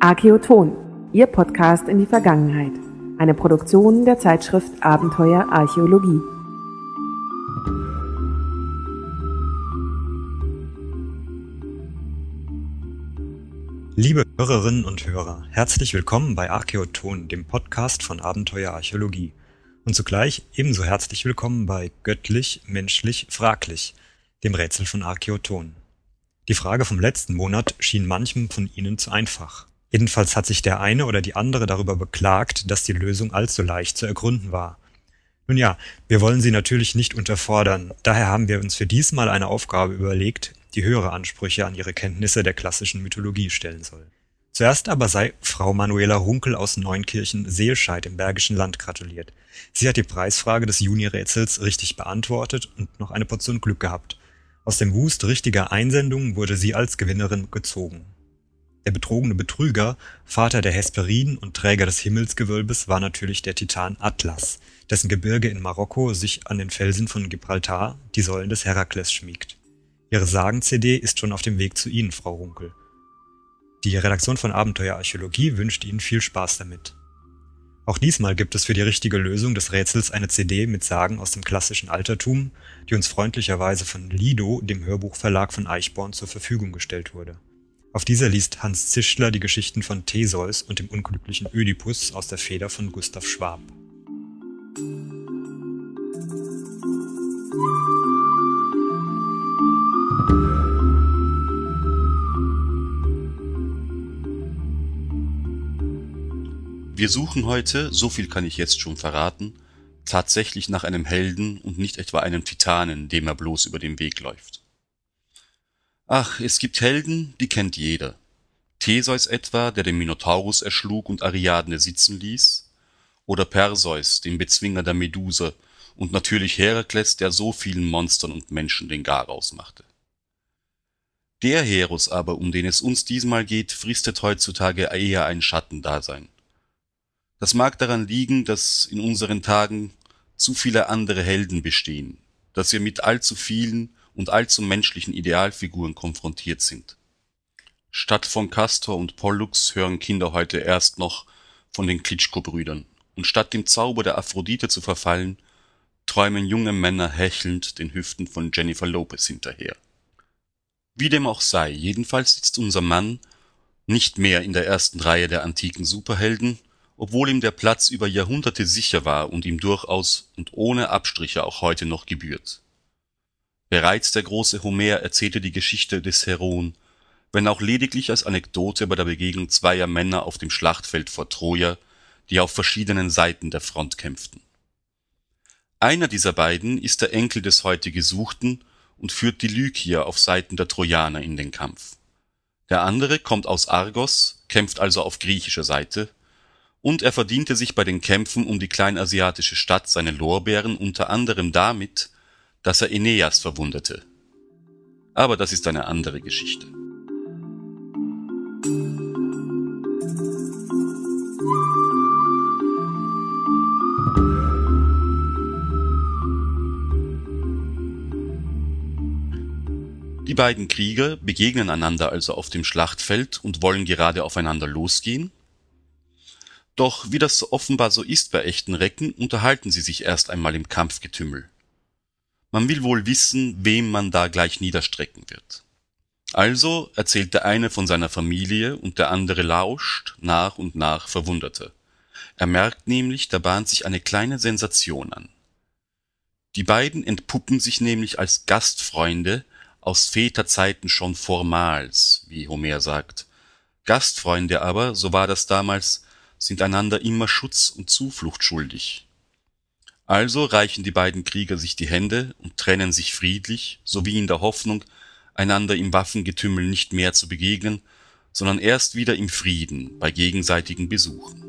Archäoton, Ihr Podcast in die Vergangenheit. Eine Produktion der Zeitschrift Abenteuer Archäologie. Liebe Hörerinnen und Hörer, herzlich willkommen bei Archäoton, dem Podcast von Abenteuer Archäologie. Und zugleich ebenso herzlich willkommen bei Göttlich, Menschlich, Fraglich, dem Rätsel von Archäoton. Die Frage vom letzten Monat schien manchem von Ihnen zu einfach. Jedenfalls hat sich der eine oder die andere darüber beklagt, dass die Lösung allzu leicht zu ergründen war. Nun ja, wir wollen Sie natürlich nicht unterfordern, daher haben wir uns für diesmal eine Aufgabe überlegt, die höhere Ansprüche an ihre Kenntnisse der klassischen Mythologie stellen soll. Zuerst aber sei Frau Manuela Runkel aus Neunkirchen Seelscheid im Bergischen Land gratuliert. Sie hat die Preisfrage des Juni-Rätsels richtig beantwortet und noch eine Portion Glück gehabt. Aus dem Wust richtiger Einsendungen wurde sie als Gewinnerin gezogen. Der betrogene Betrüger, Vater der Hesperiden und Träger des Himmelsgewölbes war natürlich der Titan Atlas, dessen Gebirge in Marokko sich an den Felsen von Gibraltar die Säulen des Herakles schmiegt. Ihre Sagen-CD ist schon auf dem Weg zu Ihnen, Frau Runkel. Die Redaktion von Abenteuer Archäologie wünscht Ihnen viel Spaß damit. Auch diesmal gibt es für die richtige Lösung des Rätsels eine CD mit Sagen aus dem klassischen Altertum, die uns freundlicherweise von Lido, dem Hörbuchverlag von Eichborn, zur Verfügung gestellt wurde. Auf dieser liest Hans Zischler die Geschichten von Theseus und dem unglücklichen Ödipus aus der Feder von Gustav Schwab. Wir suchen heute, so viel kann ich jetzt schon verraten, tatsächlich nach einem Helden und nicht etwa einem Titanen, dem er bloß über den Weg läuft. Ach, es gibt Helden, die kennt jeder. Theseus etwa, der den Minotaurus erschlug und Ariadne sitzen ließ? Oder Perseus, den Bezwinger der Medusa, und natürlich Herakles, der so vielen Monstern und Menschen den Garaus machte. Der Heros aber, um den es uns diesmal geht, fristet heutzutage eher ein Schattendasein. Das mag daran liegen, dass in unseren Tagen zu viele andere Helden bestehen, dass wir mit allzu vielen und allzu menschlichen Idealfiguren konfrontiert sind. Statt von Castor und Pollux hören Kinder heute erst noch von den Klitschko-Brüdern, und statt dem Zauber der Aphrodite zu verfallen, träumen junge Männer hechelnd den Hüften von Jennifer Lopez hinterher. Wie dem auch sei, jedenfalls sitzt unser Mann nicht mehr in der ersten Reihe der antiken Superhelden, obwohl ihm der Platz über Jahrhunderte sicher war und ihm durchaus und ohne Abstriche auch heute noch gebührt. Bereits der große Homer erzählte die Geschichte des Heroen, wenn auch lediglich als Anekdote bei der Begegnung zweier Männer auf dem Schlachtfeld vor Troja, die auf verschiedenen Seiten der Front kämpften. Einer dieser beiden ist der Enkel des heute Gesuchten und führt die Lykier auf Seiten der Trojaner in den Kampf. Der andere kommt aus Argos, kämpft also auf griechischer Seite, und er verdiente sich bei den Kämpfen um die kleinasiatische Stadt seine Lorbeeren unter anderem damit, dass er Aeneas verwundete. Aber das ist eine andere Geschichte. Die beiden Krieger begegnen einander also auf dem Schlachtfeld und wollen gerade aufeinander losgehen. Doch wie das offenbar so ist bei echten Recken, unterhalten sie sich erst einmal im Kampfgetümmel. Man will wohl wissen, wem man da gleich niederstrecken wird. Also erzählt der eine von seiner Familie und der andere lauscht, nach und nach Verwunderte. Er merkt nämlich, da bahnt sich eine kleine Sensation an. Die beiden entpuppen sich nämlich als Gastfreunde aus Väterzeiten schon vormals, wie Homer sagt. Gastfreunde aber, so war das damals, sind einander immer Schutz und Zuflucht schuldig. Also reichen die beiden Krieger sich die Hände und trennen sich friedlich, sowie in der Hoffnung, einander im Waffengetümmel nicht mehr zu begegnen, sondern erst wieder im Frieden bei gegenseitigen Besuchen.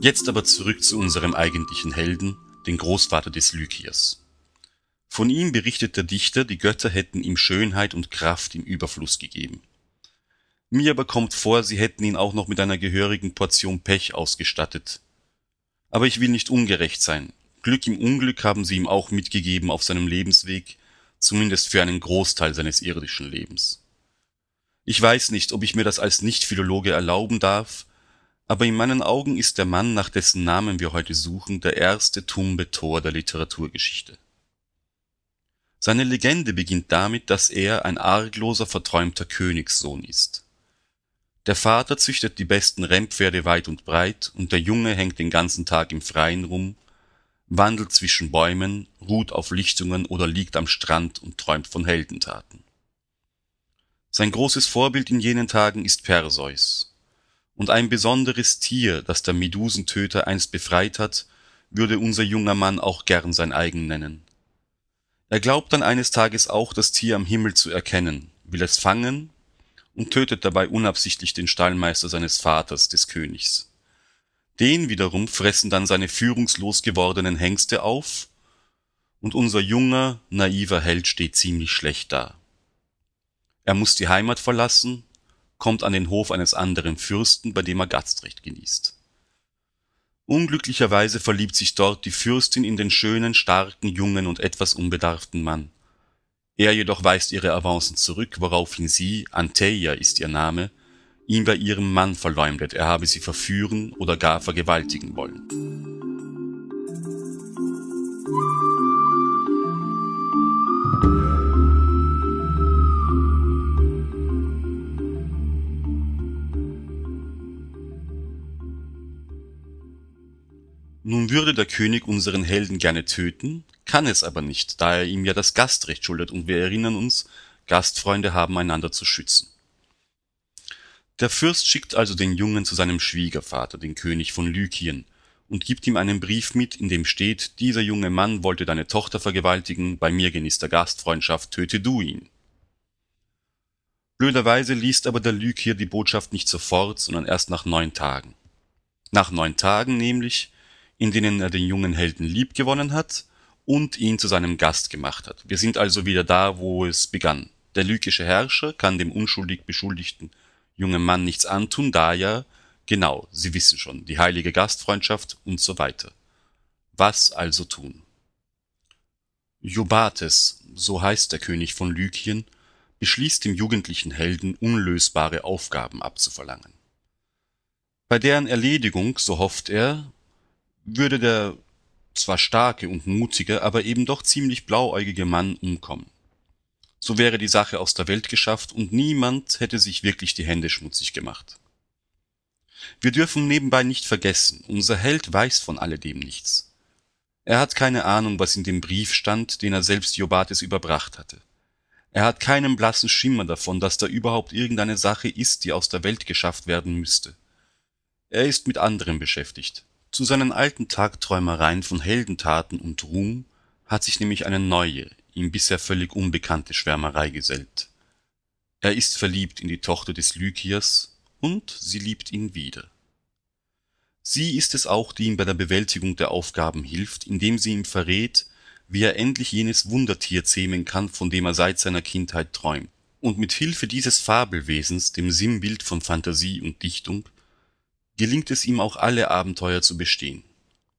Jetzt aber zurück zu unserem eigentlichen Helden, den Großvater des Lykiers. Von ihm berichtet der Dichter, die Götter hätten ihm Schönheit und Kraft im Überfluss gegeben. Mir aber kommt vor, sie hätten ihn auch noch mit einer gehörigen Portion Pech ausgestattet. Aber ich will nicht ungerecht sein. Glück im Unglück haben sie ihm auch mitgegeben auf seinem Lebensweg, zumindest für einen Großteil seines irdischen Lebens. Ich weiß nicht, ob ich mir das als Nicht-Philologe erlauben darf, aber in meinen Augen ist der Mann, nach dessen Namen wir heute suchen, der erste tumbe Tor der Literaturgeschichte. Seine Legende beginnt damit, dass er ein argloser, verträumter Königssohn ist. Der Vater züchtet die besten Rennpferde weit und breit, und der Junge hängt den ganzen Tag im Freien rum, wandelt zwischen Bäumen, ruht auf Lichtungen oder liegt am Strand und träumt von Heldentaten. Sein großes Vorbild in jenen Tagen ist Perseus. Und ein besonderes Tier, das der Medusentöter einst befreit hat, würde unser junger Mann auch gern sein eigen nennen. Er glaubt dann eines Tages auch das Tier am Himmel zu erkennen, will es fangen und tötet dabei unabsichtlich den Stallmeister seines Vaters, des Königs. Den wiederum fressen dann seine führungslos gewordenen Hengste auf, und unser junger, naiver Held steht ziemlich schlecht da. Er muss die Heimat verlassen, kommt an den Hof eines anderen Fürsten, bei dem er Gastrecht genießt. Unglücklicherweise verliebt sich dort die Fürstin in den schönen, starken, jungen und etwas unbedarften Mann. Er jedoch weist ihre Avancen zurück, woraufhin sie, Anteia ist ihr Name, ihn bei ihrem Mann verleumdet, er habe sie verführen oder gar vergewaltigen wollen. Nun würde der König unseren Helden gerne töten, kann es aber nicht, da er ihm ja das Gastrecht schuldet und wir erinnern uns, Gastfreunde haben einander zu schützen. Der Fürst schickt also den Jungen zu seinem Schwiegervater, den König von Lykien, und gibt ihm einen Brief mit, in dem steht, dieser junge Mann wollte deine Tochter vergewaltigen, bei mir genießt er Gastfreundschaft, töte du ihn. Blöderweise liest aber der Lykier die Botschaft nicht sofort, sondern erst nach neun Tagen. Nach neun Tagen nämlich, in denen er den jungen Helden liebgewonnen hat und ihn zu seinem Gast gemacht hat. Wir sind also wieder da, wo es begann. Der lykische Herrscher kann dem unschuldig Beschuldigten jungem Mann nichts antun, da ja, genau, Sie wissen schon, die heilige Gastfreundschaft und so weiter. Was also tun? Jubates, so heißt der König von Lykien, beschließt dem jugendlichen Helden unlösbare Aufgaben abzuverlangen. Bei deren Erledigung, so hofft er, würde der zwar starke und mutige, aber eben doch ziemlich blauäugige Mann umkommen. So wäre die Sache aus der Welt geschafft und niemand hätte sich wirklich die Hände schmutzig gemacht. Wir dürfen nebenbei nicht vergessen, unser Held weiß von alledem nichts. Er hat keine Ahnung, was in dem Brief stand, den er selbst Iobates überbracht hatte. Er hat keinen blassen Schimmer davon, dass da überhaupt irgendeine Sache ist, die aus der Welt geschafft werden müsste. Er ist mit anderem beschäftigt. Zu seinen alten Tagträumereien von Heldentaten und Ruhm hat sich nämlich eine neue, ihm bisher völlig unbekannte Schwärmerei gesellt. Er ist verliebt in die Tochter des Lykiers und sie liebt ihn wieder. Sie ist es auch, die ihm bei der Bewältigung der Aufgaben hilft, indem sie ihm verrät, wie er endlich jenes Wundertier zähmen kann, von dem er seit seiner Kindheit träumt. Und mit Hilfe dieses Fabelwesens, dem Sinnbild von Fantasie und Dichtung, gelingt es ihm auch alle Abenteuer zu bestehen.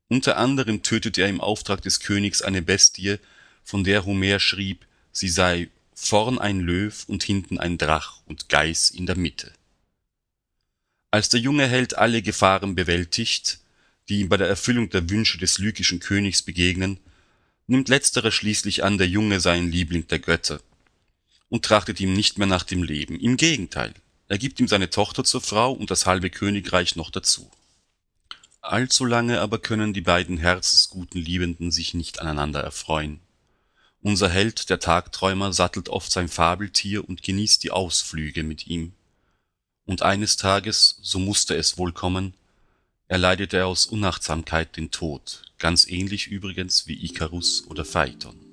Unter anderem tötet er im Auftrag des Königs eine Bestie, von der Homer schrieb, sie sei vorn ein Löw und hinten ein Drach und Geiß in der Mitte. Als der junge Held alle Gefahren bewältigt, die ihm bei der Erfüllung der Wünsche des lykischen Königs begegnen, nimmt letzterer schließlich an, der Junge sei ein Liebling der Götter und trachtet ihm nicht mehr nach dem Leben. Im Gegenteil, er gibt ihm seine Tochter zur Frau und das halbe Königreich noch dazu. Allzu lange aber können die beiden herzensguten Liebenden sich nicht aneinander erfreuen. Unser Held, der Tagträumer, sattelt oft sein Fabeltier und genießt die Ausflüge mit ihm. Und eines Tages, so musste es wohl kommen, erleidet er aus Unachtsamkeit den Tod, ganz ähnlich übrigens wie Ikarus oder Phaeton.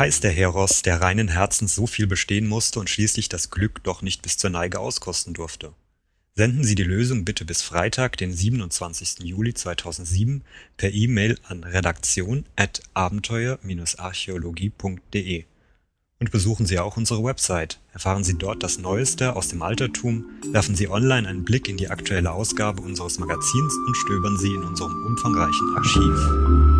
Heißt der Heros, der reinen Herzens so viel bestehen musste und schließlich das Glück doch nicht bis zur Neige auskosten durfte? Senden Sie die Lösung bitte bis Freitag, den 27. Juli 2007 per E-Mail an redaktion@abenteuer-archäologie.de. Und besuchen Sie auch unsere Website. Erfahren Sie dort das Neueste aus dem Altertum, werfen Sie online einen Blick in die aktuelle Ausgabe unseres Magazins und stöbern Sie in unserem umfangreichen Archiv.